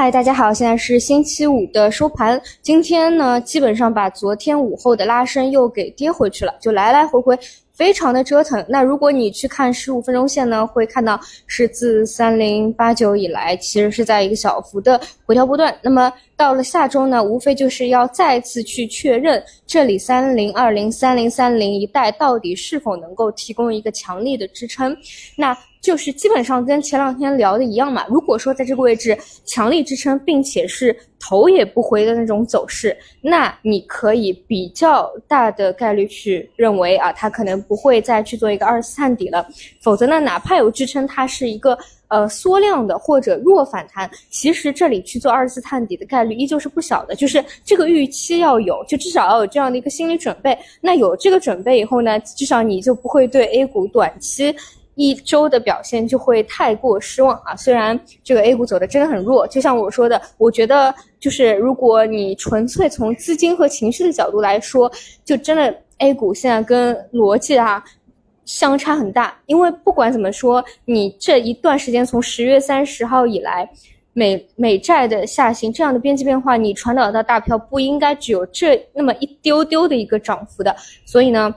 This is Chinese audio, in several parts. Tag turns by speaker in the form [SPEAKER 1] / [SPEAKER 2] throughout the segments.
[SPEAKER 1] 嗨，大家好，现在是星期五的收盘。今天呢，基本上把昨天午后的拉升又给跌回去了，就来来回回。非常的折腾。那如果你去看十五分钟线呢，会看到是自三零八九以来，其实是在一个小幅的回调波段。那么到了下周呢，无非就是要再次去确认这里三零二零、三零三零一带到底是否能够提供一个强力的支撑。那就是基本上跟前两天聊的一样嘛。如果说在这个位置强力支撑，并且是头也不回的那种走势，那你可以比较大的概率去认为啊，它可能不会再去做一个二次探底了。否则呢，哪怕有支撑，它是一个呃缩量的或者弱反弹，其实这里去做二次探底的概率依旧是不小的。就是这个预期要有，就至少要有这样的一个心理准备。那有这个准备以后呢，至少你就不会对 A 股短期。一周的表现就会太过失望啊！虽然这个 A 股走的真的很弱，就像我说的，我觉得就是如果你纯粹从资金和情绪的角度来说，就真的 A 股现在跟逻辑啊相差很大。因为不管怎么说，你这一段时间从十月三十号以来，美美债的下行这样的边际变化，你传导到大票不应该只有这那么一丢丢的一个涨幅的，所以呢。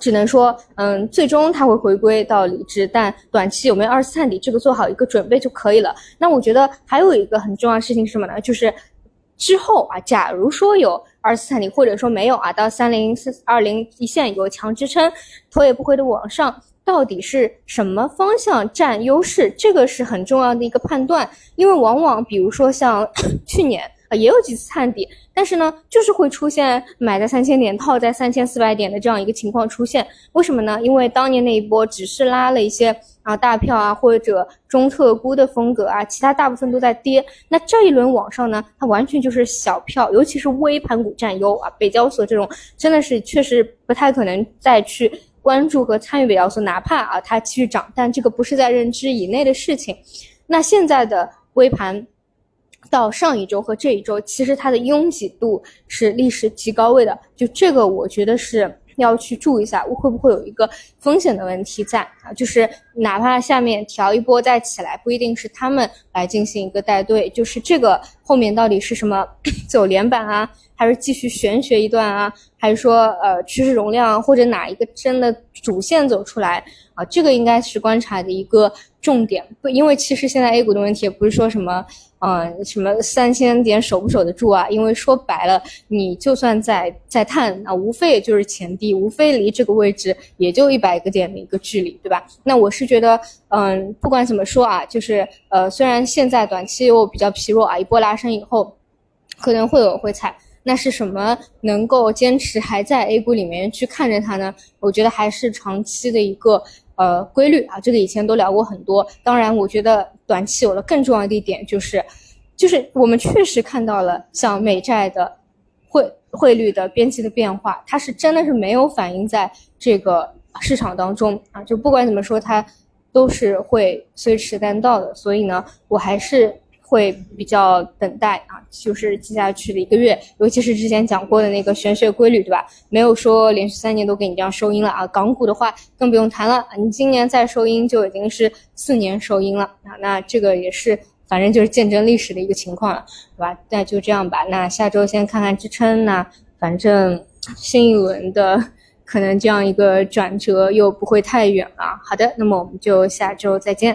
[SPEAKER 1] 只能说，嗯，最终它会回归到理智，但短期有没有二次探底，这个做好一个准备就可以了。那我觉得还有一个很重要的事情是什么呢？就是之后啊，假如说有二次探底，或者说没有啊，到三零四二零一线有强支撑，头也不回的往上，到底是什么方向占优势？这个是很重要的一个判断，因为往往比如说像 去年。啊，也有几次探底，但是呢，就是会出现买在三千点，套在三千四百点的这样一个情况出现。为什么呢？因为当年那一波只是拉了一些啊大票啊或者中特估的风格啊，其他大部分都在跌。那这一轮往上呢，它完全就是小票，尤其是微盘股占优啊。北交所这种真的是确实不太可能再去关注和参与北交所，哪怕啊它继续涨，但这个不是在认知以内的事情。那现在的微盘。到上一周和这一周，其实它的拥挤度是历史极高位的，就这个我觉得是要去注意一下，会不会有一个风险的问题在啊？就是哪怕下面调一波再起来，不一定是他们来进行一个带队，就是这个后面到底是什么 走连板啊，还是继续玄学一段啊，还是说呃趋势容量或者哪一个真的主线走出来啊？这个应该是观察的一个重点，不，因为其实现在 A 股的问题也不是说什么。嗯，什么三千点守不守得住啊？因为说白了，你就算在在探，那无非也就是前低，无非离这个位置也就一百个点的一个距离，对吧？那我是觉得，嗯，不管怎么说啊，就是呃，虽然现在短期又比较疲弱啊，一波拉生以后可能会有回踩，那是什么能够坚持还在 A 股里面去看着它呢？我觉得还是长期的一个。呃，规律啊，这个以前都聊过很多。当然，我觉得短期有了更重要的一点，就是，就是我们确实看到了像美债的汇汇率的边际的变化，它是真的是没有反映在这个市场当中啊。就不管怎么说，它都是会随时单到的。所以呢，我还是。会比较等待啊，就是接下去的一个月，尤其是之前讲过的那个玄学规律，对吧？没有说连续三年都给你这样收阴了啊。港股的话更不用谈了，你今年再收阴就已经是四年收阴了啊。那这个也是，反正就是见证历史的一个情况了，对吧？那就这样吧。那下周先看看支撑，那反正新一轮的可能这样一个转折又不会太远了。好的，那么我们就下周再见。